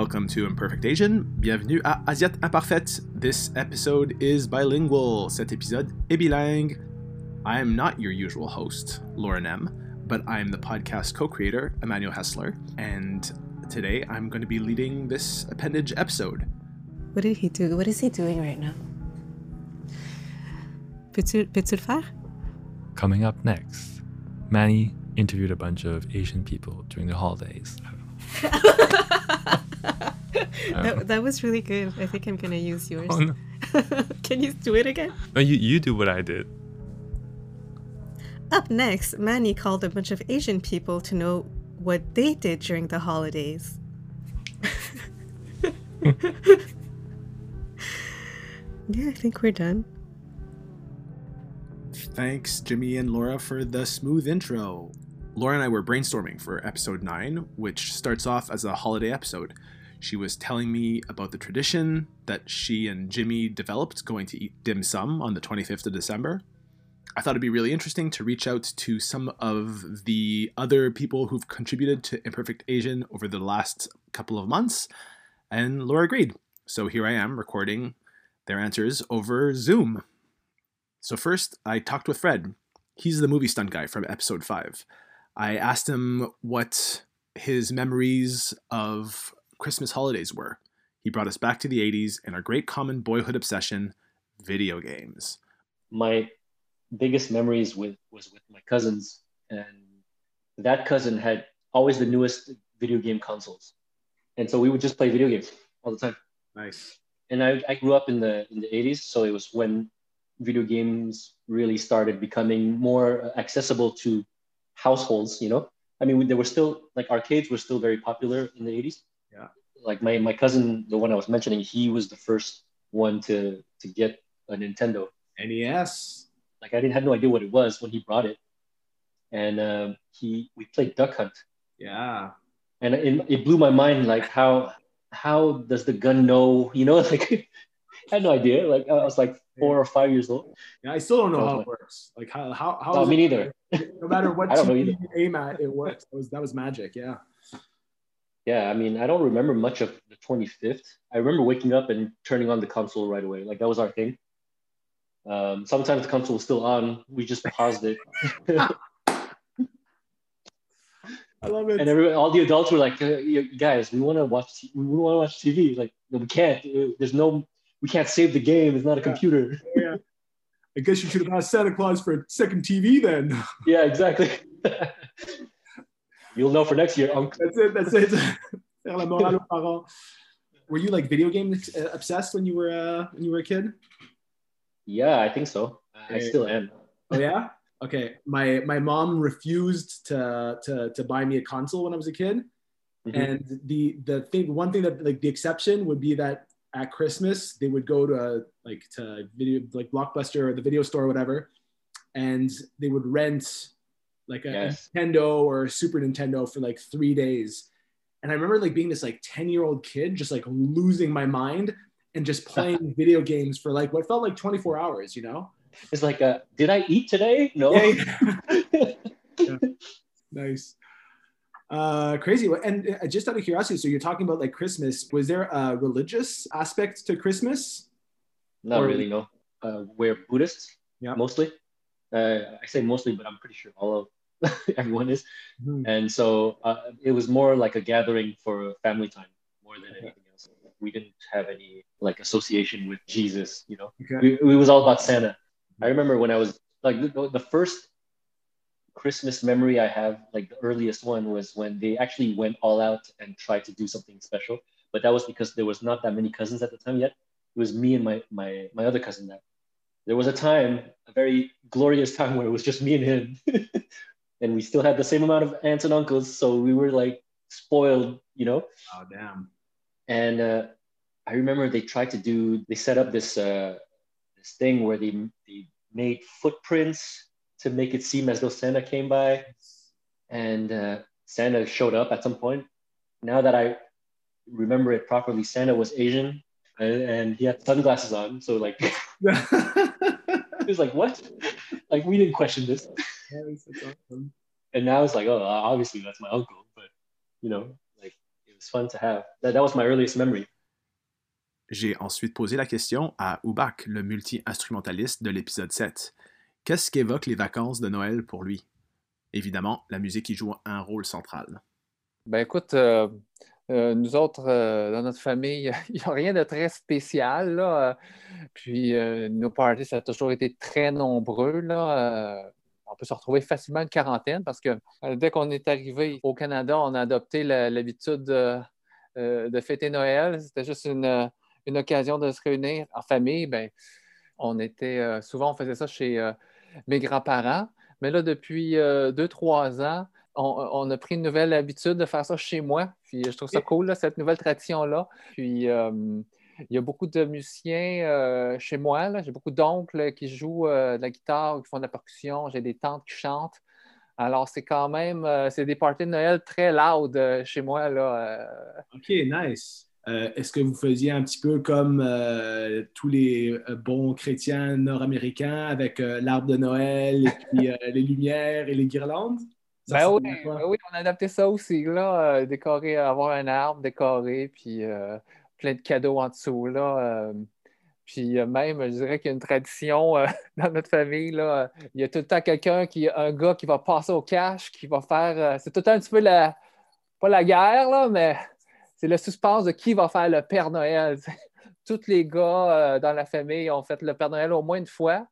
Welcome to Imperfect Asian. Bienvenue à Asiate Imparfaite. This episode is bilingual. Cet épisode est bilingue. I am not your usual host, Lauren M., but I'm the podcast co creator, Emmanuel Hessler, and today I'm going to be leading this appendage episode. What did he do? What is he doing right now? Peux-tu, peux-tu le faire? Coming up next, Manny interviewed a bunch of Asian people during the holidays. that, um, that was really good. I think I'm gonna use yours. Oh, no. Can you do it again? No, you, you do what I did. Up next, Manny called a bunch of Asian people to know what they did during the holidays. yeah, I think we're done. Thanks, Jimmy and Laura, for the smooth intro. Laura and I were brainstorming for episode 9, which starts off as a holiday episode. She was telling me about the tradition that she and Jimmy developed going to eat dim sum on the 25th of December. I thought it'd be really interesting to reach out to some of the other people who've contributed to Imperfect Asian over the last couple of months, and Laura agreed. So here I am recording their answers over Zoom. So, first, I talked with Fred. He's the movie stunt guy from episode 5. I asked him what his memories of Christmas holidays were. He brought us back to the 80s and our great common boyhood obsession video games. my biggest memories with was with my cousins and that cousin had always the newest video game consoles and so we would just play video games all the time Nice. and I, I grew up in the in the 80s so it was when video games really started becoming more accessible to households you know? I mean there were still like arcades were still very popular in the 80s Yeah. like my, my cousin the one i was mentioning he was the first one to to get a nintendo. NES. like I didn't have no idea what it was when he brought it, and um, he we played Duck Hunt, Yeah. and it, it blew my mind like how how does the gun know you know? Like I had no idea. Like I was like four or five years old. Yeah, I still don't know how it works. Like how how how is me it- neither. No matter what I don't know TV either. you aim at, it works. That was that was magic. Yeah. Yeah, I mean I don't remember much of the 25th. I remember waking up and turning on the console right away. Like that was our thing. Um, sometimes the console was still on. We just paused it, I love it. and every, all the adults were like, uh, "Guys, we want to watch. We want to watch TV." Like, no, we can't. Uh, There's no. We can't save the game. It's not a Yeah. computer. yeah. I guess you should have asked Santa Claus for a second TV then. Yeah, exactly. You'll know for next year. Um, That's it. That's it. Faire la morale aux parents. Were you like video game uh, obsessed when you were uh, when you were a kid? yeah, I think so. I still am. Oh yeah. Okay. My my mom refused to to to buy me a console when I was a kid, Mhm. and the the thing one thing that like the exception would be that at Christmas they would go to like to video like Blockbuster or the video store or whatever, and they would rent like a, a Yes. Nintendo or a Super Nintendo for like three days. And I remember like being this like 10 year old kid, just like losing my mind and just playing video games for like what felt like 24 hours, you know? It's like, uh, did I eat today? No. Yeah. Nice. Uh, crazy. And uh, just out of curiosity, so you're talking about like Christmas. Was there a religious aspect to Christmas? Not Or- really. No. Uh, we're Buddhists. Yeah. Mostly. Uh, I say mostly, but I'm pretty sure all of everyone is. Mhm. And so uh, it was more like a gathering for family time more than Okay. anything else. We didn't have any like association with Jesus. You know. Okay. we, it was all about Santa. I remember when I was like the, the first Christmas memory I have, like the earliest one was when they actually went all out and tried to do something special. But that was because there was not that many cousins at the time yet. It was me and my my my other cousin that there was a time, a very glorious time where it was just me and him. and we still had the same amount of aunts and uncles, so we were like spoiled, you know Oh, damn. and uh, I remember they tried to do they set up this uh, this thing where they they made footprints to make it seem as though Santa came by, and uh, Santa showed up at some point. Now that I remember it properly, Santa was Asian and, and he had sunglasses on, so like it was like what? Like we didn't question this, awesome. and now it's like oh obviously that's my uncle, but you know like it was fun to have. That, that was my earliest memory. J'ai ensuite posé la question à Oubak, le multi-instrumentaliste de l'épisode 7. Qu'est-ce qu'évoquent les vacances de Noël pour lui? Évidemment, la musique y joue un rôle central. Ben écoute, euh, euh, nous autres, euh, dans notre famille, il n'y a rien de très spécial. Là. Puis nos parties, ça a toujours été très nombreux. Là. on peut se retrouver facilement une quarantaine parce que dès qu'on est arrivé au Canada, on a adopté l'habitude de, fêter Noël. C'était juste une, une, occasion de se réunir en famille. Ben, on était souvent, on faisait ça chez mes grands-parents. Mais là, depuis deux, trois ans, on, a pris une nouvelle habitude de faire ça chez moi. Puis je trouve ça cool, cette nouvelle tradition-là. Puis euh, il y a beaucoup de musiciens euh, chez moi. J'ai beaucoup d'oncles qui jouent euh, de la guitare, qui font de la percussion. J'ai des tantes qui chantent. Alors, c'est quand même, c'est des parties de Noël très loud chez moi. Là, OK, nice. Est-ce que vous faisiez un petit peu comme tous les bons chrétiens nord-américains avec l'arbre de Noël et puis les lumières et les guirlandes? Ben, ben oui, on a adapté ça aussi, là, euh, décorer, avoir un arbre décoré, puis euh, plein de cadeaux en dessous, là. Euh, puis même, je dirais qu'il y a une tradition dans notre famille, là. Il y a tout le temps quelqu'un qui, un gars qui va passer au cash, qui va faire, c'est tout le temps un petit peu la, pas la guerre, là, mais c'est le suspense de qui va faire le Père Noël. Tous les gars dans la famille ont fait le Père Noël au moins une fois.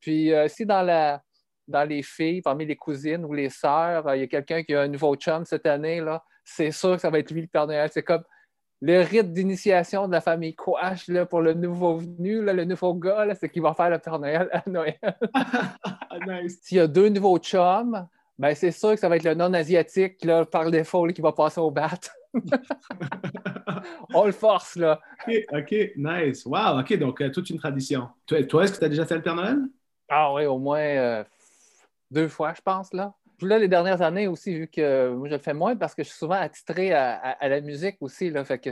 Puis si dans la dans les filles, parmi les cousines ou les sœurs, euh, il y a quelqu'un qui a un nouveau chum cette année, là, c'est sûr que ça va être lui le Père Noël. C'est comme le rite d'initiation de la famille Quash là, pour le nouveau venu, le nouveau gars, c'est qu'il va faire le Père Noël à Noël. S'il y a deux nouveaux chums, ben, c'est sûr que ça va être le non-asiatique par défaut qui va passer au bat. On le force, là. OK, nice. Wow, OK, donc euh, toute une tradition. Toi, toi est-ce que tu as déjà fait le Père Noël? Ah oui, au moins euh, deux fois, je pense, là. Puis là, les dernières années aussi, vu que moi, je le fais moins parce que je suis souvent attitré à, la musique aussi. Là, fait que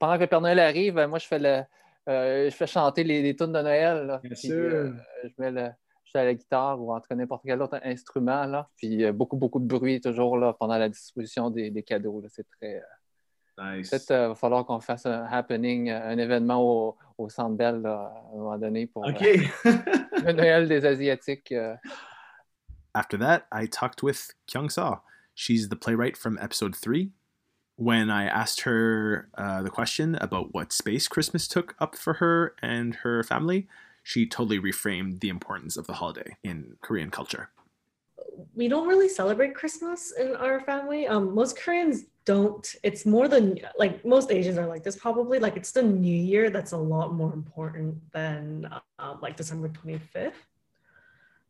pendant que le Père Noël arrive, moi, je fais, le, euh, je fais chanter les, les tunes de Noël. Là. Bien sûr. Euh, je mets le, je à la guitare ou en tout cas n'importe quel autre instrument. Là. Puis euh, beaucoup, beaucoup de bruit toujours là, pendant la distribution des, cadeaux. C'est très. Nice. Peut-être qu'il va falloir qu'on fasse un happening, un événement au, au Centre Bell à un moment donné pour le Noël des Asiatiques. After that, I talked with Kyung Sa. She's the playwright from episode three. When I asked her uh, the question about what space Christmas took up for her and her family, she totally reframed the importance of the holiday in Korean culture. We don't really celebrate Christmas in our family. Um, most Koreans don't. It's more than like most Asians are like this probably. Like it's the New Year that's a lot more important than um, like December 25th.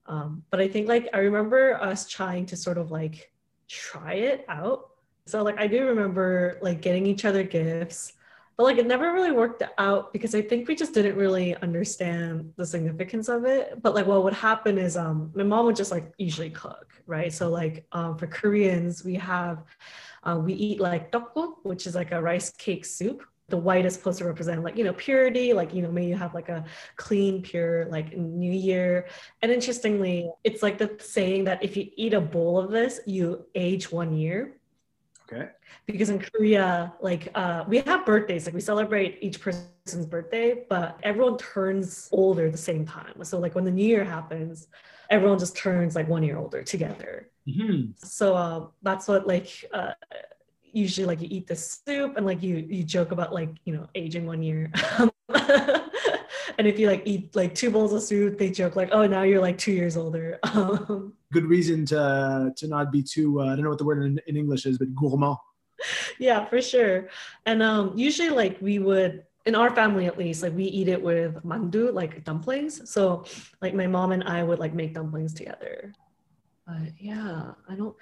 Um, but I think like I remember us trying to sort of like try it out. So like I do remember like getting each other gifts, but like it never really worked out because I think we just didn't really understand the significance of it. But like what would happen is um my mom would just like usually cook, right? So like um, for Koreans we have uh, we eat like tteokguk, which is like a rice cake soup the white is supposed to represent like you know purity like you know maybe you have like a clean pure like new year and interestingly it's like the saying that if you eat a bowl of this you age one year okay. Because in korea like uh, we have birthdays like we celebrate each person's birthday but everyone turns older at the same time. So like when the new year happens everyone just turns like one year older together. Mm-hmm. so uh, that's what like uh, usually like you eat the soup and like you you joke about like you know aging one year. And if you like eat like two bowls of soup they joke like oh now you're like two years older. Um, good reason to to not be too uh, i don't know what the word in, in english is but gourmand yeah for sure and um usually like we would in our family at least like we eat it with mandu like dumplings so like my mom and i would like make dumplings together but yeah, I don't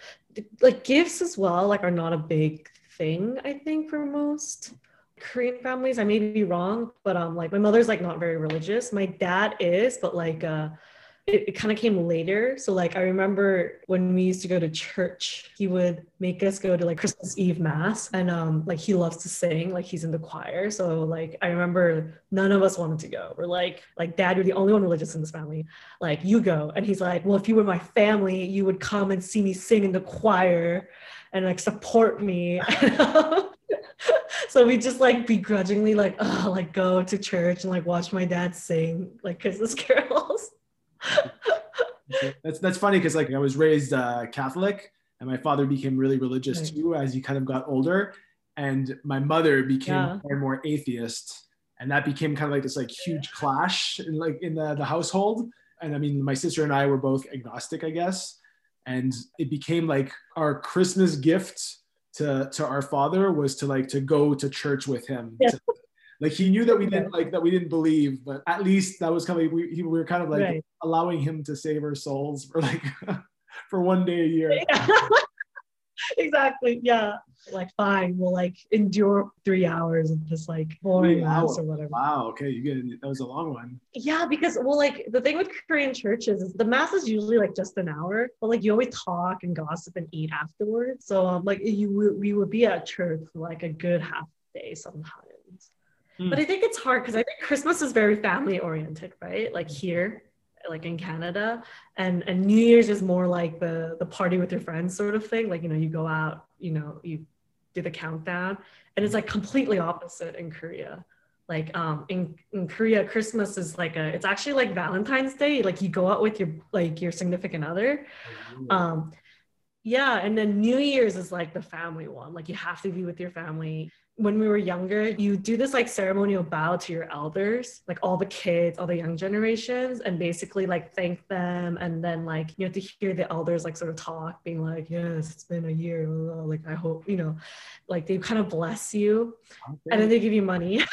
like gifts as well, like are not a big thing, I think, for most Korean families. I may be wrong, but um like my mother's like not very religious. My dad is, but like uh it, it kind of came later. So like I remember when we used to go to church, he would make us go to like Christmas Eve mass and um like he loves to sing, like he's in the choir. So like I remember none of us wanted to go. We're like like dad, you're the only one religious in this family. Like you go. And he's like, "Well, if you were my family, you would come and see me sing in the choir and like support me." so we just like begrudgingly like oh like go to church and like watch my dad sing like Christmas carols. that's that's funny because like I was raised uh, Catholic and my father became really religious Right. too as he kind of got older, and my mother became Yeah. more and more atheist, and that became kind of like this like huge clash in like in the, the household. And I mean, my sister and I were both agnostic, I guess, and it became like our Christmas gift to to our father was to like to go to church with him. Yeah. To- like he knew that we didn't like that we didn't believe, but at least that was kind of we, we were kind of like Right. allowing him to save our souls for like for one day a year. exactly. Yeah. Like fine, we'll like endure three hours of this like boring mass or whatever. Wow. Okay, you get that was a long one. Yeah, because well, like the thing with Korean churches is the mass is usually like just an hour, but like you always talk and gossip and eat afterwards. So um, like you we would be at church for like a good half day sometimes. But I think it's hard because I think Christmas is very family oriented, right? Like here, like in Canada, and and New Year's is more like the the party with your friends sort of thing. Like you know you go out, you know you do the countdown, and it's like completely opposite in Korea. Like um in, in korea christmas is like a it's actually like valentine's day. Like you go out with your like your significant other. Um yeah and then new year's is like the family one. Like you have to be with your family when we were younger you do this like ceremonial bow to your elders like all the kids all the young generations and basically like thank them and then like you have to hear the elders like sort of talk being like yes it's been a year blah, blah, like i hope you know like they kind of bless you and then they give you money.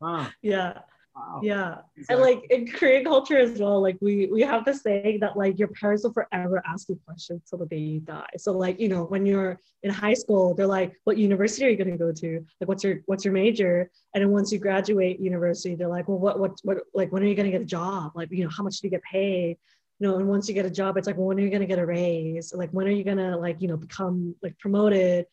Wow. yeah Wow. yeah. And like in korean culture as well like we we have this saying that like your parents will forever ask you questions till the day you die. So like you know when you're in high school they're like what university are you going to go to? Like what's your what's your major? And then once you graduate university they're like well what what what like when are you going to get a job? Like you know how much do you get paid? You know and once you get a job it's like well when are you going to get a raise? Like when are you going to like you know become like promoted?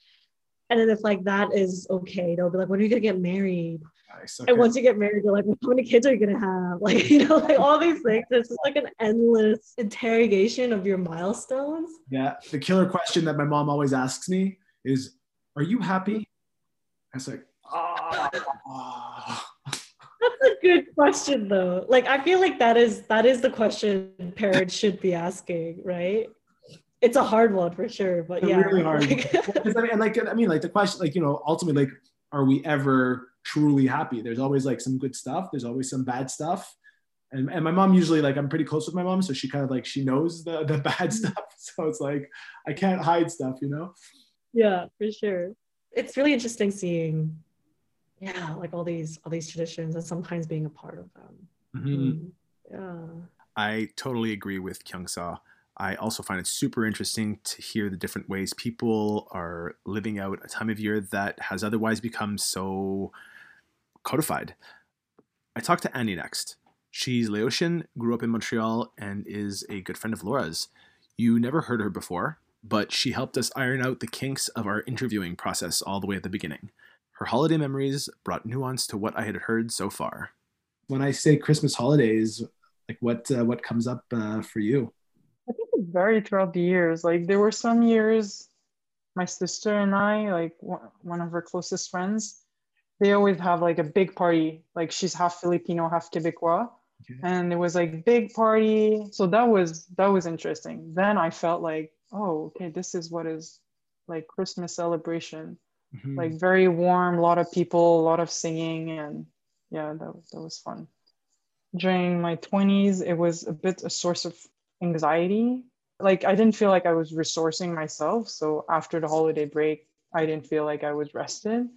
And then if like that is okay they'll be like when are you going to get married Nice. and Okay. once you get married, you're like, well, how many kids are you gonna have? Like, you know, like all these things. It's just like an endless interrogation of your milestones. Yeah. The killer question that my mom always asks me is, "Are you happy?" I was like, "Ah." ah." That's a good question though. Like I feel like that is that is the question parents should be asking, right? It's a hard one for sure, but It's yeah. really hard. like- I mean, and like I mean, like the question, like you know, ultimately, like, are we ever truly happy? There's always like some good stuff. There's always some bad stuff. And, and my mom usually like I'm pretty close with my mom, so she kind of like she knows the the bad stuff. So it's like I can't hide stuff, you know. yeah, for sure. It's really interesting seeing, yeah, like all these all these traditions and sometimes being a part of them. Mm, Yeah. I totally agree with Kyung Sa. I also find it super interesting to hear the different ways people are living out a time of year that has otherwise become so codified. I talked to Annie next. She's Laotian, grew up in Montreal, and is a good friend of Laura's. You never heard her before, but she helped us iron out the kinks of our interviewing process all the way at the beginning. Her holiday memories brought nuance to what I had heard so far. When I say Christmas holidays, like what uh, what comes up uh, for you? Varied throughout the years. Like there were some years, my sister and I, like one one of her closest friends, they always have like a big party. Like she's half Filipino, half Quebecois, Okay. and it was like big party. So that was that was interesting. Then I felt like, oh, okay, this is what is like Christmas celebration. Mhm. Like very warm, a lot of people, a lot of singing, and yeah, that that was fun. During my twenties, it was a bit a source of anxiety. Like I didn't feel like I was resourcing myself. So after the holiday break, I didn't feel like I was rested.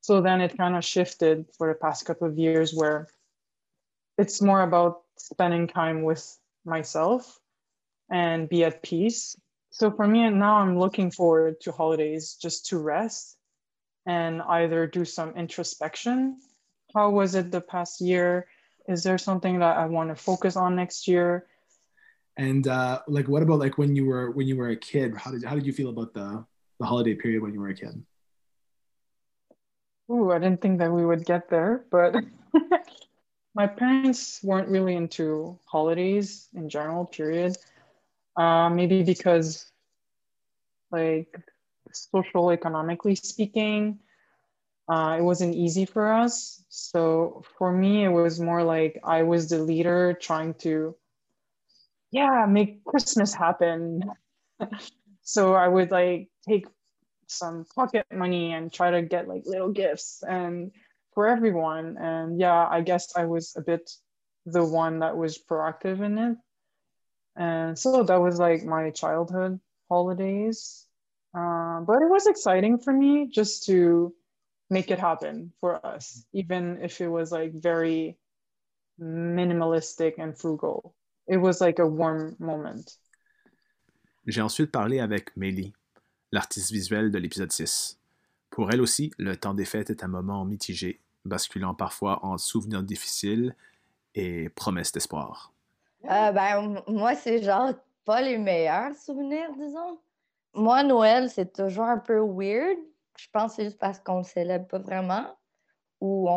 So then it kind of shifted for the past couple of years where it's more about spending time with myself and be at peace. So for me now I'm looking forward to holidays just to rest and either do some introspection. How was it the past year? Is there something that I want to focus on next year? And uh, like, what about like when you were when you were a kid? How did how did you feel about the the holiday period when you were a kid? Ooh, I didn't think that we would get there, but my parents weren't really into holidays in general, period. Uh, maybe because like social economically speaking uh, it wasn't easy for us so for me it was more like i was the leader trying to yeah make christmas happen. So i would like take some pocket money and try to get like little gifts and for everyone. And yeah i guess i was a bit the one that was proactive in it. And so that was like my childhood holidays. Uh, but it was exciting for me just to make it happen for us even if it was like very minimalistic and frugal it was like a warm moment j'ai ensuite parlé avec Mélie l'artiste visuelle de l'épisode 6 pour elle aussi le temps des fêtes est un moment mitigé basculant parfois en souvenirs difficiles et promesses d'espoir euh, ben, moi, c'est genre pas les meilleurs souvenirs, disons. Moi, Noël, c'est toujours un peu weird. Je pense que c'est juste parce qu'on le célèbre pas vraiment. Ou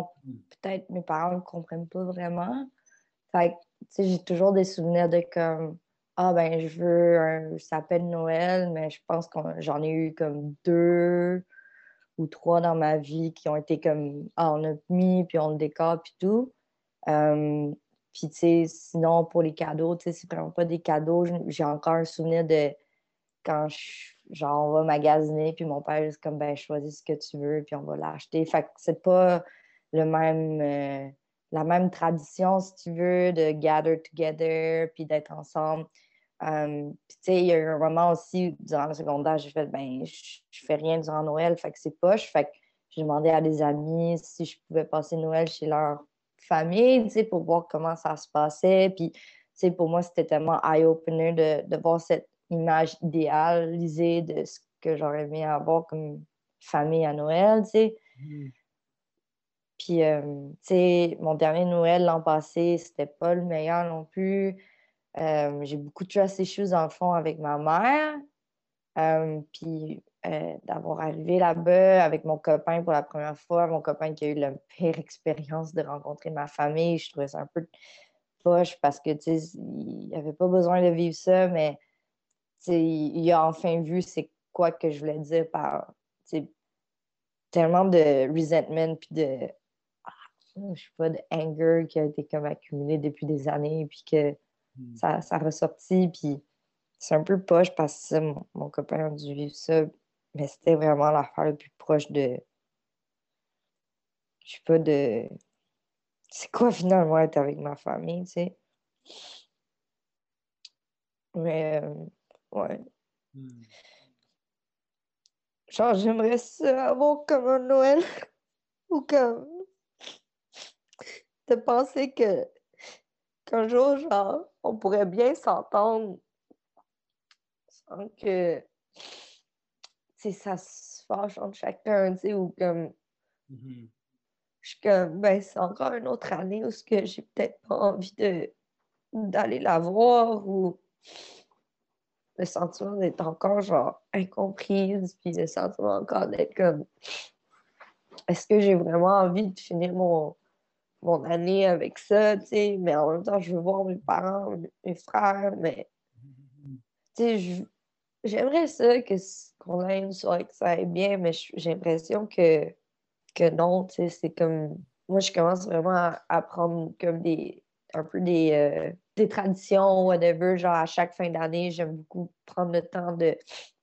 peut-être mes parents ne comprennent pas vraiment. Fait que, j'ai toujours des souvenirs de comme Ah, ben, je veux un sapin de Noël, mais je pense que j'en ai eu comme deux ou trois dans ma vie qui ont été comme Ah, on a mis, puis on le décore, puis tout. Euh, puis, tu sais, sinon, pour les cadeaux, tu sais, c'est vraiment pas des cadeaux. J'ai encore un souvenir de quand je, genre, on va magasiner, puis mon père est comme, ben, choisis ce que tu veux, puis on va l'acheter. Fait que c'est pas le même, euh, la même tradition, si tu veux, de gather together, puis d'être ensemble. Um, puis, tu sais, il y a eu un moment aussi, durant le secondaire, j'ai fait, ben, je, je fais rien durant Noël, fait que c'est poche. Fait que j'ai demandé à des amis si je pouvais passer Noël chez leur famille, tu sais, pour voir comment ça se passait. Puis, tu sais, pour moi, c'était tellement eye-opener de, de, voir cette image idéalisée de ce que j'aurais aimé avoir comme famille à Noël, tu sais. Mm. Puis, euh, tu sais, mon dernier Noël l'an passé, c'était pas le meilleur non plus. Euh, j'ai beaucoup de trust issues dans le fond avec ma mère. Euh, puis, d'avoir arrivé là-bas avec mon copain pour la première fois, mon copain qui a eu la pire expérience de rencontrer ma famille. Je trouvais ça un peu poche parce que, tu sais, il n'avait pas besoin de vivre ça, mais, tu sais, il a enfin vu c'est quoi que je voulais dire par, tellement de resentment puis de, je sais pas, de anger qui a été comme accumulé depuis des années puis que hmm. ça, ça a ressorti puis c'est un peu poche parce que mon, mon copain a dû vivre ça mais c'était vraiment l'affaire la plus proche de. Je sais pas de. C'est quoi finalement être avec ma famille, tu sais? Mais, euh, ouais. Hmm. Genre, j'aimerais ça avoir comme un Noël ou comme. De penser que qu'un jour, genre, on pourrait bien s'entendre sans que ça se fâche entre chacun, tu sais, ou comme. Mm-hmm. Je suis comme, ben, c'est encore une autre année où que j'ai peut-être pas envie de d'aller la voir ou le sentiment d'être encore genre incomprise, puis le sentiment encore d'être comme est-ce que j'ai vraiment envie de finir mon, mon année avec ça, tu sais, mais en même temps, je veux voir mes parents, mes frères, mais tu sais, J'aimerais ça que qu'on ait une soirée que ça aille bien, mais j'ai l'impression que, que non, tu sais, c'est comme... Moi, je commence vraiment à, prendre comme des... un peu des, euh, des traditions, whatever, genre à chaque fin d'année, j'aime beaucoup prendre le temps de,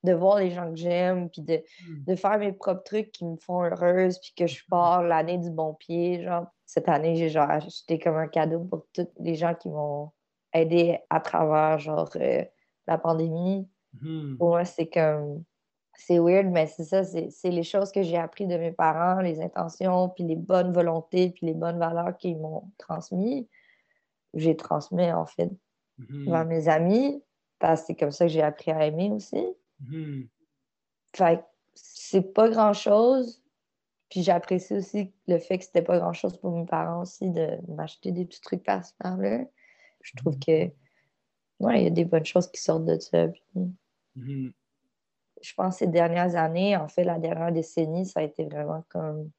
de voir les gens que j'aime, puis de, hmm. de faire mes propres trucs qui me font heureuse, puis que je pars l'année du bon pied, genre. Cette année, j'ai genre acheté comme un cadeau pour tous les gens qui m'ont aidé à travers, genre, euh, la pandémie. Hmm. Pour moi, c'est comme. C'est weird, mais c'est ça, c'est les choses que j'ai appris de mes parents, les intentions, puis les bonnes volontés, puis les bonnes valeurs qu'ils m'ont J'ai transmis, en fait, hmm. à mes amis, parce que c'est comme ça que j'ai appris à aimer aussi. Hmm. Fait c'est pas grand-chose. Puis j'apprécie aussi le fait que c'était pas grand-chose pour mes parents aussi de m'acheter des petits trucs par là Je trouve que, ouais, il y a des bonnes choses qui sortent de ça. Mhm. Je pense que ces dernières années, en fait, la dernière décennie, ça a été vraiment comme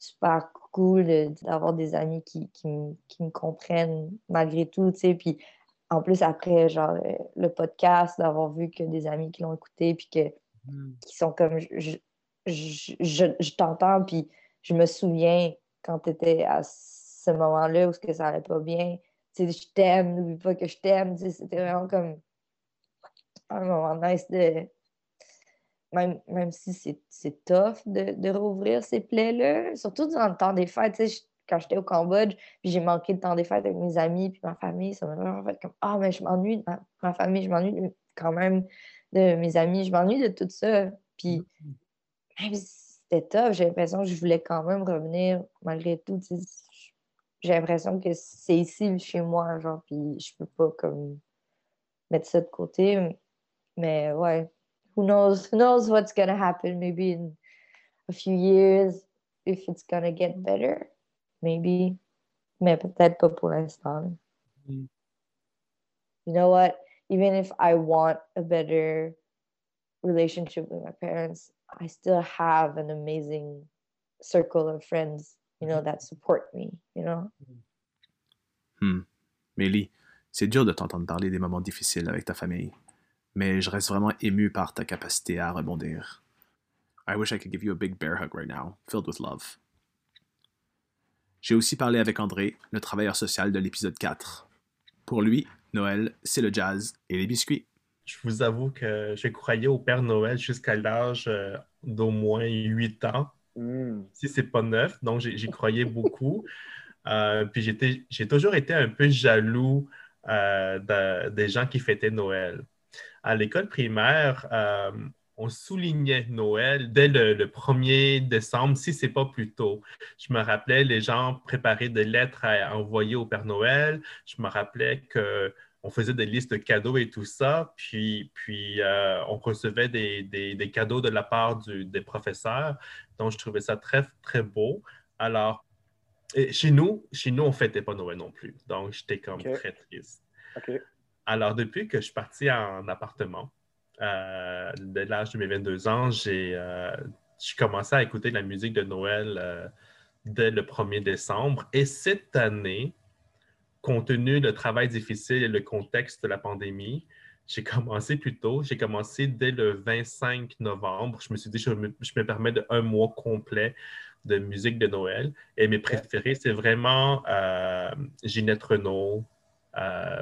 super cool d'avoir des amis qui, qui, me comprennent malgré tout, tu sais. Puis en plus, après, genre, le podcast, d'avoir vu que des amis qui l'ont écouté, puis que Mm. qui sont comme je, je, je, je t'entends, puis je me souviens quand tu étais à ce moment-là où que ça allait pas bien. Tu sais, je t'aime, n'oublie pas que je t'aime. Tu sais, C'était vraiment comme un moment nice de. Même, même si c'est tough de, de rouvrir ces plaies-là, surtout durant le temps des fêtes. Je- quand j'étais au Cambodge, puis j'ai manqué le temps des fêtes avec mes amis, puis ma famille, ça m'a vraiment fait comme Ah, mais je m'ennuie de ma, ma famille, je m'ennuie quand même de mes amis, je m'ennuie de tout ça. Puis même si c'était tough, j'ai l'impression que je voulais quand même revenir malgré tout. J'ai l'impression que c'est ici chez moi, genre, puis je peux pas comme mettre ça de côté. Mais ouais, who knows, who knows what's gonna happen maybe in a few years, if it's gonna get mm-hmm. better, maybe. Mais peut-être pas pour l'instant. Mm. You know what? Even if I want a better relationship with my parents, I still have an amazing circle of friends, you know, mm-hmm. that support me, you know? Mm-hmm. Hmm. Mélie, c'est dur de t'entendre parler des moments difficiles avec ta famille, mais je reste vraiment ému par ta capacité à rebondir. I wish I could give you a big bear hug right now, filled with love. J'ai aussi parlé avec André, le travailleur social de l'épisode 4. Pour lui, Noël, c'est le jazz et les biscuits. Je vous avoue que j'ai croyais au Père Noël jusqu'à l'âge euh, d'au moins 8 ans, Hmm. si c'est pas 9, donc j'y croyais beaucoup. Euh, puis j'ai toujours été un peu jaloux euh, de- des gens qui fêtaient Noël. À l'école primaire, euh, on soulignait Noël dès le, le 1er décembre, si c'est pas plus tôt. Je me rappelais, les gens préparaient des lettres à envoyer au Père Noël. Je me rappelais que on faisait des listes de cadeaux et tout ça, puis, puis euh, on recevait des, des- des cadeaux de la part du- des professeurs. Donc, je trouvais ça très, très beau. Alors, chez nous, chez nous, on ne fêtait pas Noël non plus. Donc, j'étais comme Ok. très triste. Alors, depuis que je suis parti en appartement, euh, dès l'âge de mes 22 ans, j'ai euh, commencé à écouter de la musique de Noël euh, dès le 1er décembre. Et cette année, compte tenu du travail difficile et le contexte de la pandémie, j'ai commencé plus tôt. J'ai commencé dès le 25 novembre. Je me suis dit, je me, je me permets de un mois complet de musique de Noël. Et mes préférés, c'est vraiment euh, Ginette Renault,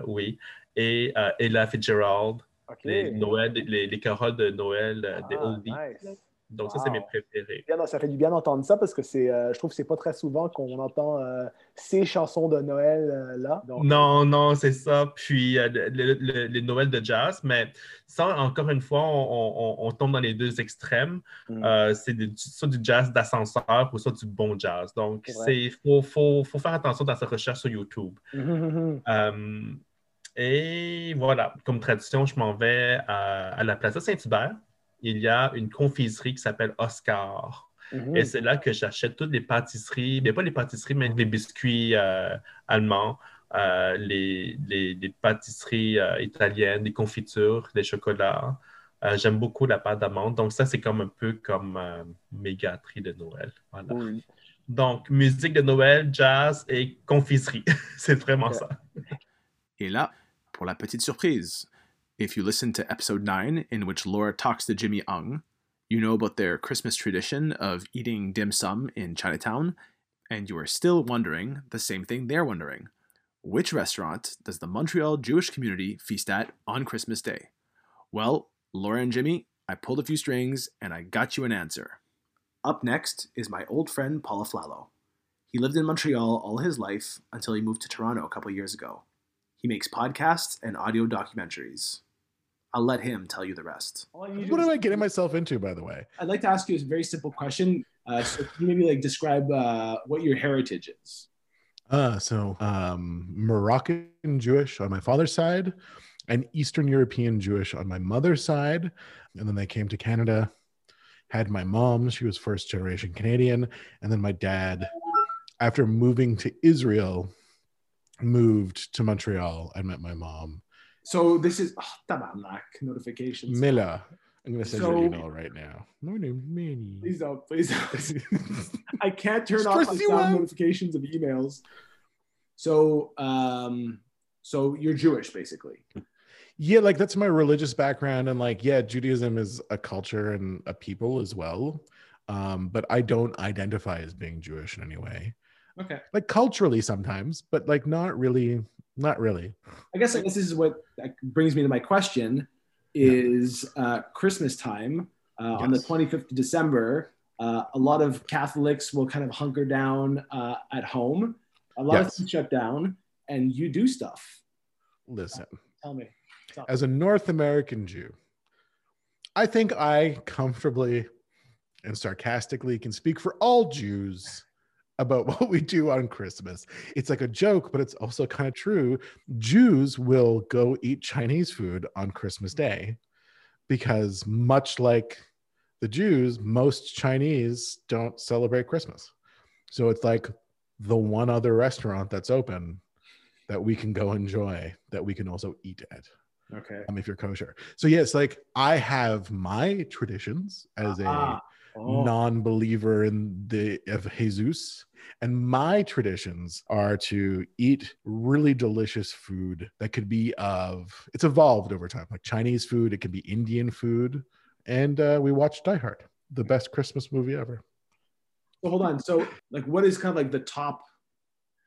oui, et euh, Ella Fitzgerald, les, Noël, les, les de Noël euh, des Ah, oldies. nice. Donc, ça, c'est mes préférés. Bien, non, ça fait du bien d'entendre ça parce que c'est, euh, je trouve que c'est pas très souvent qu'on entend euh, ces chansons de Noël là. Donc, Non, non, c'est ça. Puis le- le- le- les Noëls de jazz, mais ça, encore une fois, on, on- on tombe dans les deux extrêmes. Mm. Euh, c'est soit du jazz d'ascenseur ou soit du bon jazz. Donc, il faut, faut, faut faire attention dans sa recherche sur YouTube. hum, hum, hum. Et voilà, comme tradition, je m'en vais à, à la Plaza Saint-Hubert. Il y a une confiserie qui s'appelle Oscar. Mhm. Et c'est là que j'achète toutes les pâtisseries, mais pas les pâtisseries, mais les biscuits euh, allemands, euh, les, les- les pâtisseries euh, italiennes, les confitures, les chocolats. J'aime beaucoup la pâte d'amande. Donc, ça, c'est comme un peu comme mes gâteries de Noël. Voilà. Donc, musique de Noël, jazz et confiserie. c'est vraiment ça. Et là, pour la petite surprise, if you listen to episode 9, in which Laura talks to Jimmy Ung, you know about their Christmas tradition of eating dim sum in Chinatown, and you are still wondering the same thing they're wondering. Which restaurant does the Montreal Jewish community feast at on Christmas Day? Well, Laura and Jimmy, I pulled a few strings and I got you an answer. Up next is my old friend Paul Aflalo. He lived in Montreal all his life until he moved to Toronto a couple years ago. He makes podcasts and audio documentaries. I'll let him tell you the rest. What am I getting myself into, by the way? I'd like to ask you a very simple question. Uh, so can you maybe like describe uh, what your heritage is? Uh, so um, Moroccan Jewish on my father's side, and Eastern European Jewish on my mother's side, and then they came to Canada. Had my mom; she was first generation Canadian, and then my dad, after moving to Israel, moved to Montreal and met my mom. So this is oh, tabarnak notifications. Mila, I'm gonna send you So- an email right now. My name's Manny. Please don't, please don't. I can't turn off my sound notifications of emails. So, um, so you're Jewish, basically. Yeah, like that's my religious background, and like, yeah, Judaism is a culture and a people as well. Um, but I don't identify as being Jewish in any way. Okay. Like culturally sometimes, but like not really, not really. I guess I guess this is what that brings me to my question: is uh, Christmas time uh, on the 25th of December. Uh, a lot of Catholics will kind of hunker down uh, at home. A lot of Yes. things shut down, and you do stuff. Listen, Tell me. Tell me. as a North American Jew, I think I comfortably and sarcastically can speak for all Jews about what we do on Christmas. It's like a joke, but it's also kind of true. Jews will go eat Chinese food on Christmas Day because, much like the Jews, most Chinese don't celebrate Christmas. So it's like the one other restaurant that's open that we can go enjoy that we can also eat at Okay. um, if you're kosher. So yes, like I have my traditions as a Ah. Oh. non-believer in the of Jesus, and my traditions are to eat really delicious food that could be of. It's evolved over time, like Chinese food. It could be Indian food, and uh, we watched Die Hard, the best Christmas movie ever. So hold on. So, like, what is kind of like the top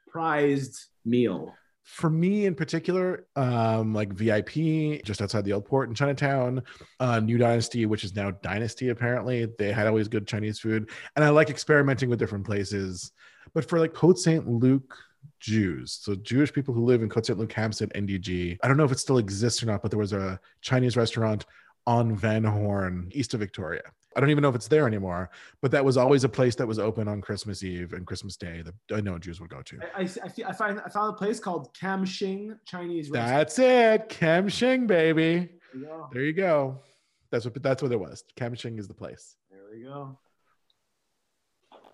prized meal? For me in particular, um, like VIP, just outside the old port in Chinatown, uh, New Dynasty, which is now Dynasty, apparently, they had always good Chinese food. And I like experimenting with different places. But for like Côte St. Luc Jews, so Jewish people who live in Côte St. Luc, Hampstead, NDG, I don't know if it still exists or not, but there was a Chinese restaurant on Van Horne, east of Victoria. I don't even know if it's there anymore, but that was always a place that was open on Christmas Eve and Christmas Day that I know Jews would go to. I, I, I, I find I found a place called Kam Shing Chinese restaurant. That's it. Kam Shing, baby. There you go. There you go. That's what that's what it was. Kam Shing is the place. There we go.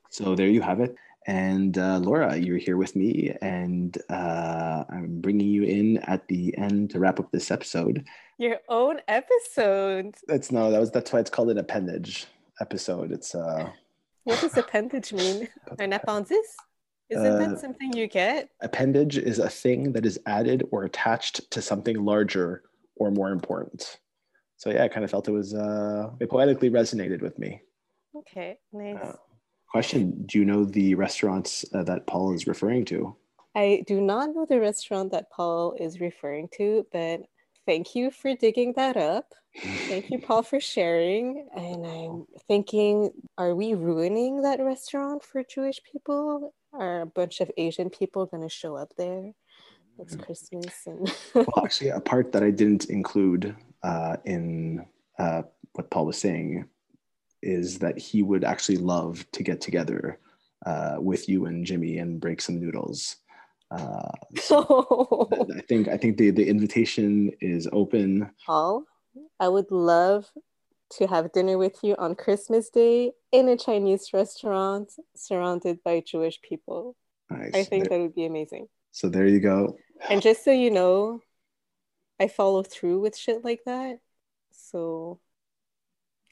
So there you have it. And uh, Laura, you're here with me, and uh, I'm bringing you in at the end to wrap up this episode. Your own episode. That's no, that was that's why it's called an appendage episode. It's uh, What does appendage mean? An appendice? Isn't Uh, that something you get? appendage is a thing that is added or attached to something larger or more important. So yeah, I kind of felt it was uh, it poetically resonated with me. Okay, nice. Uh, question: Do you know the restaurants uh, that Paul is referring to? I do not know the restaurant that Paul is referring to, but thank you for digging that up. Thank you, Paul, for sharing. And I'm thinking, are we ruining that restaurant for Jewish people? Are a bunch of Asian people going to show up there? It's Christmas and well, actually, a part that I didn't include uh, in uh, what Paul was saying is that he would actually love to get together uh, with you and Jimmy and break some noodles. Uh, so I think I think the, the invitation is open. Paul, I would love to have dinner with you on Christmas Day in a Chinese restaurant surrounded by Jewish people. Nice. I think There- that would be amazing. So there you go. And just so you know, I follow through with shit like that. So,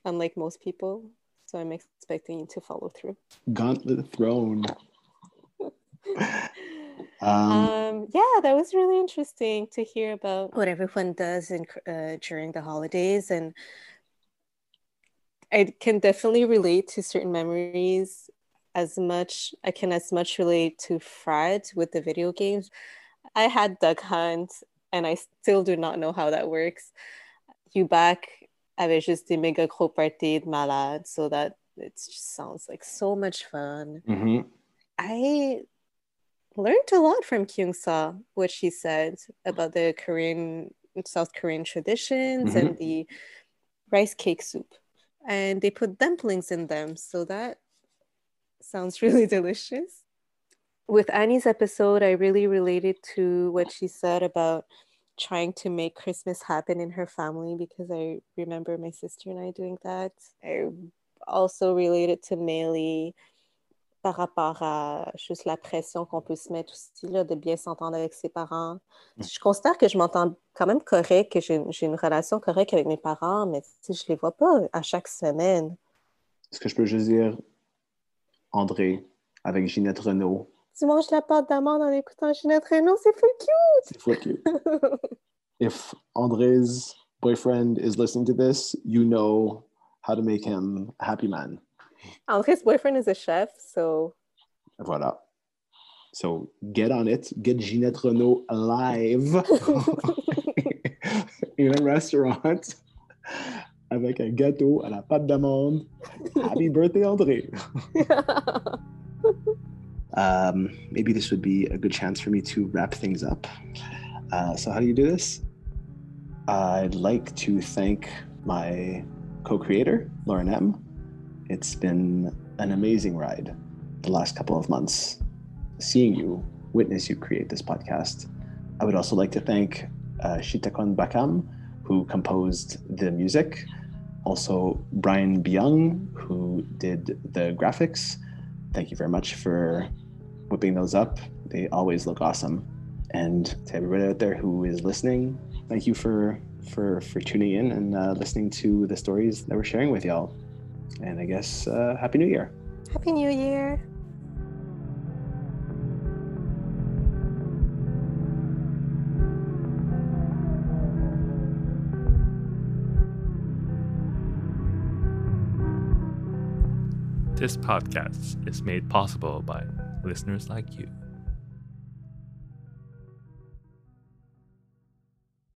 unlike most people, so I'm expecting you to follow through. Gauntlet thrown. Um, Um, yeah, that was really interesting to hear about what everyone does in uh, during the holidays, and I can definitely relate to certain memories as much. I can as much relate to Fred with the video games. I had Duck Hunt, and I still do not know how that works. you Hubac avait juste des méga gros parties de malades, so that it just sounds like so much fun. mhm. I learned a lot from Kyung Sa, what she said about the Korean, South Korean traditions and mm-hmm. the rice cake soup. And they put dumplings in them. So that sounds really delicious. With Annie's episode, I really related to what she said about trying to make Christmas happen in her family because I remember my sister and I doing that. I also related to Meili par rapport à juste la pression qu'on peut se mettre aussi, là, de bien s'entendre avec ses parents. Je considère que je m'entends quand même correct, que j'ai une relation correcte avec mes parents, mais je les vois pas à chaque semaine. Est-ce que je peux juste dire André avec Ginette Renault? Tu manges la pâte d'amande en écoutant Ginette Renault, c'est full cute! C'est full cute. if Andre's boyfriend is listening to this, you know how to make him a happy man. Andre's boyfriend is a chef, so Voilà. So get on it. Get Ginette Reno live in a restaurant avec un gâteau à la pâte d'amande. Happy birthday, André. um, maybe this would be a good chance for me to wrap things up. Uh, so, how do you do this? I'd like to thank my co creator, Lauren M. It's been an amazing ride the last couple of months seeing you, witness you create this podcast. I would also like to thank uh, Shitakon Bakam, who composed the music. Also, Brian Byung, who did the graphics. Thank you very much for whipping those up. They always look awesome. And to everybody out there who is listening, thank you for for for tuning in and uh, listening to the stories that we're sharing with y'all. And I guess uh, Happy New Year. Happy New Year. This podcast is made possible by listeners like you.